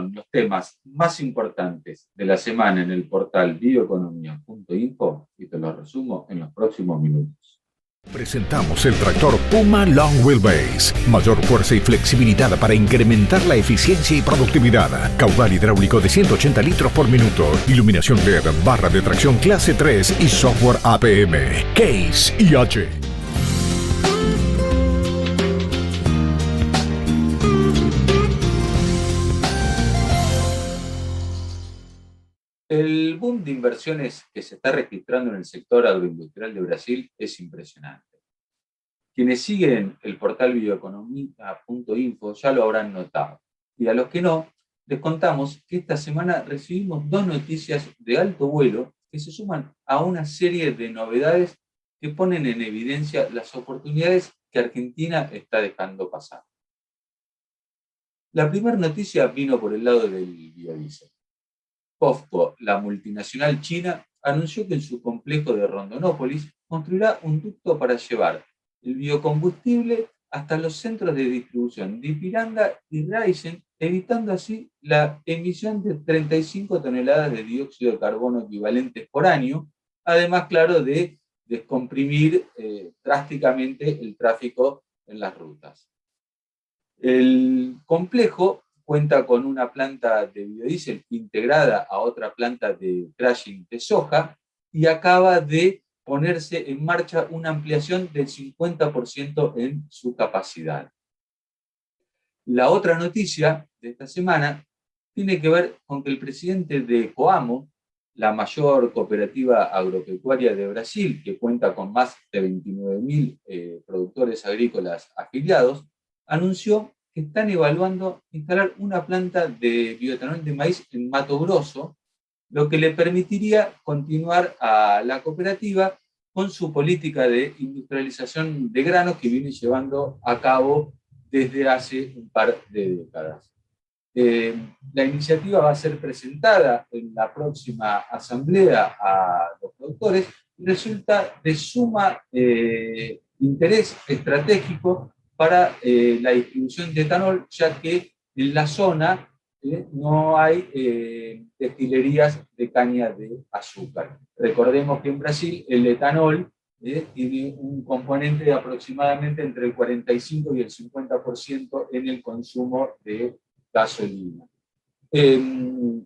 los temas más importantes de la semana en el portal bioeconomía.info y te los resumo en los próximos minutos. Presentamos el tractor Puma Long Wheelbase. Mayor fuerza y flexibilidad para incrementar la eficiencia y productividad. Caudal hidráulico de 180 litros por minuto. Iluminación LED, barra de tracción clase 3 y software APM. Case IH. El boom de inversiones que se está registrando en el sector agroindustrial de Brasil es impresionante. Quienes siguen el portal bioeconomía.info ya lo habrán notado. Y a los que no, les contamos que esta semana recibimos dos noticias de alto vuelo que se suman a una serie de novedades que ponen en evidencia las oportunidades que Argentina está dejando pasar. La primera noticia vino por el lado del biodiesel. POFCO, la multinacional china, anunció que en su complejo de Rondonópolis construirá un ducto para llevar el biocombustible hasta los centros de distribución de Ipiranga y Raisen, evitando así la emisión de 35 toneladas de dióxido de carbono equivalentes por año, además, claro, de descomprimir eh, drásticamente el tráfico en las rutas. El complejo cuenta con una planta de biodiesel integrada a otra planta de crushing de soja y acaba de ponerse en marcha una ampliación del 50% en su capacidad. La otra noticia de esta semana tiene que ver con que el presidente de Coamo, la mayor cooperativa agropecuaria de Brasil, que cuenta con más de 29.000 eh, productores agrícolas afiliados, anunció que están evaluando instalar una planta de bioetanol de maíz en Mato Grosso, lo que le permitiría continuar a la cooperativa con su política de industrialización de granos que viene llevando a cabo desde hace un par de décadas. Eh, la iniciativa va a ser presentada en la próxima asamblea a los productores y resulta de suma eh, interés estratégico para eh, la distribución de etanol, ya que en la zona eh, no hay eh, destilerías de caña de azúcar. Recordemos que en Brasil el etanol tiene un componente de aproximadamente entre el 45 y el 50% en el consumo de gasolina. Em,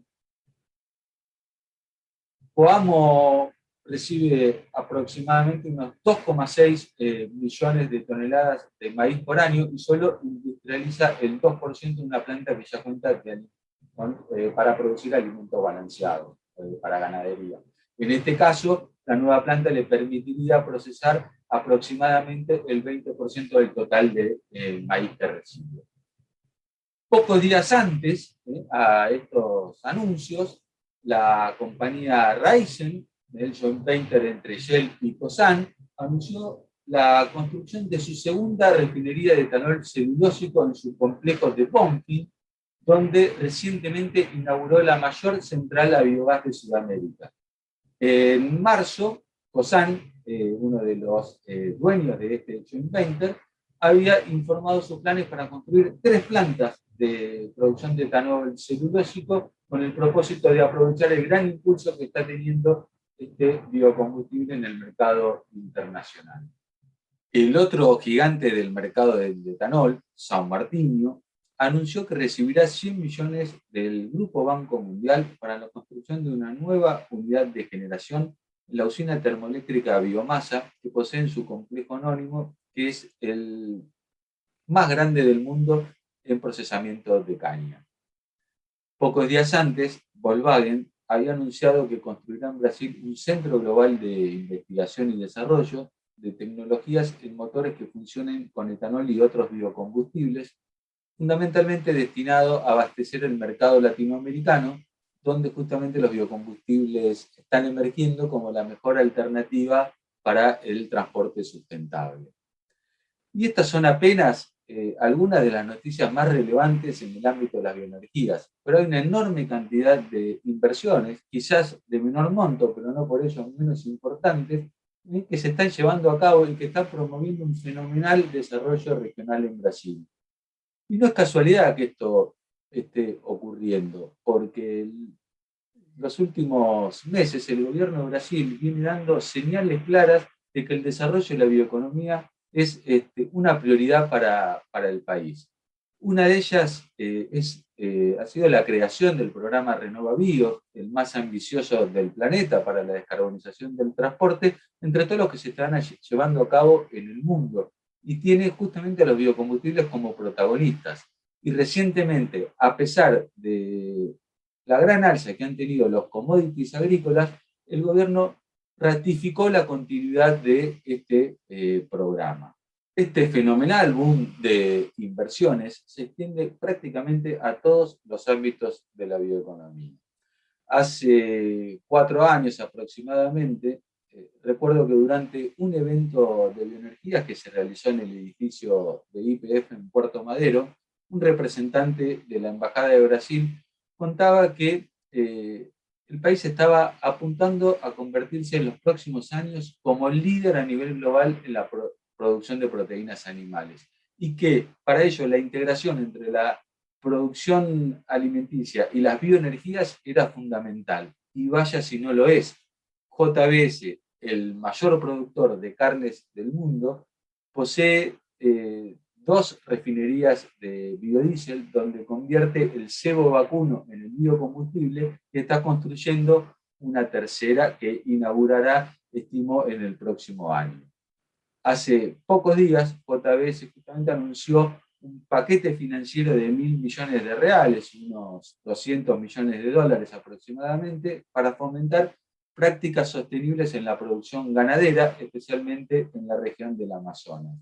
Coamo recibe aproximadamente unos 2,6 eh, millones de toneladas de maíz por año y solo industrializa el 2% de una planta que ya cuenta eh, para producir alimento balanceado eh, para ganadería. En este caso, la nueva planta le permitiría procesar aproximadamente el 20% del total de maíz que recibe. Pocos días antes a estos anuncios, la compañía Ryzen del joint venture entre Shell y Cosan, anunció la construcción de su segunda refinería de etanol celulósico en su complejo de Pompi, donde recientemente inauguró la mayor central a biogás de Sudamérica. En marzo, Cosan, eh, uno de los eh, dueños de este joint venture, había informado sus planes para construir tres plantas de producción de etanol celulósico con el propósito de aprovechar el gran impulso que está teniendo este biocombustible en el mercado internacional. El otro gigante del mercado del etanol, San Martino, anunció que recibirá 100 millones del Grupo Banco Mundial para la construcción de una nueva unidad de generación en la usina termoeléctrica biomasa que posee en su complejo anónimo, que es el más grande del mundo en procesamiento de caña. Pocos días antes, Volkswagen había anunciado que construirá en Brasil un centro global de investigación y desarrollo de tecnologías en motores que funcionen con etanol y otros biocombustibles, fundamentalmente destinado a abastecer el mercado latinoamericano, donde justamente los biocombustibles están emergiendo como la mejor alternativa para el transporte sustentable. Y estas son apenas eh, algunas de las noticias más relevantes en el ámbito de las bioenergías, pero hay una enorme cantidad de inversiones, quizás de menor monto, pero no por ello menos importantes, que se están llevando a cabo y que están promoviendo un fenomenal desarrollo regional en Brasil. Y no es casualidad que esto esté ocurriendo, porque los últimos meses el gobierno de Brasil viene dando señales claras de que el desarrollo de la bioeconomía es este, una prioridad para, el país. Una de ellas eh, es, eh, ha sido la creación del programa Renova Bio, el más ambicioso del planeta para la descarbonización del transporte, entre todos los que se están llevando a cabo en el mundo, y tiene justamente a los biocombustibles como protagonistas. Y recientemente, a pesar de la gran alza que han tenido los commodities agrícolas, el gobierno ratificó la continuidad de este eh, programa. Este fenomenal boom de inversiones se extiende prácticamente a todos los ámbitos de la bioeconomía. Hace cuatro años aproximadamente, eh, recuerdo que durante un evento de bioenergías que se realizó en el edificio de IPF en Puerto Madero, un representante de la Embajada de Brasil contaba que eh, el país estaba apuntando a convertirse en los próximos años como líder a nivel global en la producción de proteínas animales y que para ello la integración entre la producción alimenticia y las bioenergías era fundamental. Y vaya si no lo es. JBS, el mayor productor de carnes del mundo, posee eh, dos refinerías de biodiesel donde convierte el cebo vacuno en el biocombustible y está construyendo una tercera que inaugurará, estimo, en el próximo año. Hace pocos días, JBS justamente anunció un paquete financiero de mil millones de reales, unos 200 millones de dólares aproximadamente, para fomentar prácticas sostenibles en la producción ganadera, especialmente en la región del Amazonas.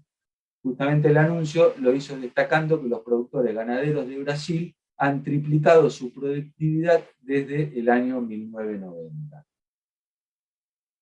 Justamente el anuncio lo hizo destacando que los productores ganaderos de Brasil han triplicado su productividad desde el año 1990.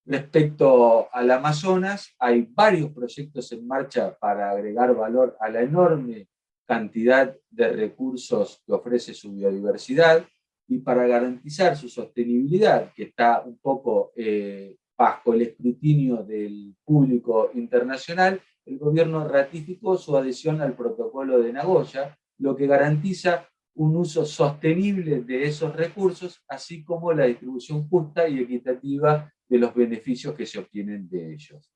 Respecto al Amazonas, hay varios proyectos en marcha para agregar valor a la enorme cantidad de recursos que ofrece su biodiversidad y para garantizar su sostenibilidad, que está un poco eh, bajo el escrutinio del público internacional, el gobierno ratificó su adhesión al protocolo de Nagoya, lo que garantiza un uso sostenible de esos recursos, así como la distribución justa y equitativa de los beneficios que se obtienen de ellos.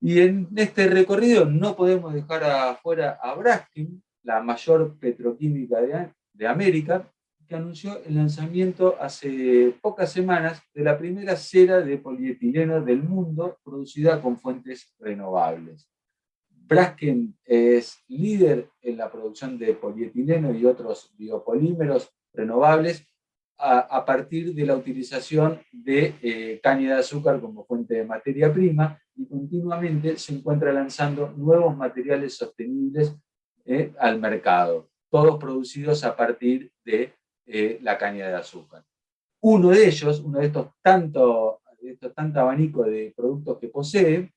Y en este recorrido no podemos dejar afuera a Braskem, la mayor petroquímica de, de América, que anunció el lanzamiento hace pocas semanas de la primera cera de polietileno del mundo producida con fuentes renovables. Braskem es líder en la producción de polietileno y otros biopolímeros renovables a, partir de la utilización de eh, caña de azúcar como fuente de materia prima y continuamente se encuentra lanzando nuevos materiales sostenibles eh, al mercado, todos producidos a partir de eh, la caña de azúcar. Uno de ellos, uno de estos tanto, de estos tanto abanico de productos que posee,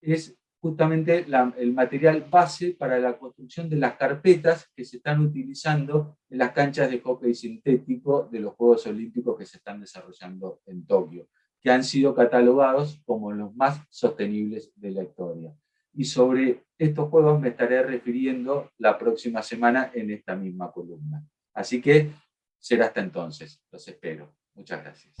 es justamente el material base para la construcción de las carpetas que se están utilizando en las canchas de hockey sintético de los Juegos Olímpicos que se están desarrollando en Tokio, que han sido catalogados como los más sostenibles de la historia. Y sobre estos juegos me estaré refiriendo la próxima semana en esta misma columna. Así que Será hasta entonces. Los espero. Muchas gracias.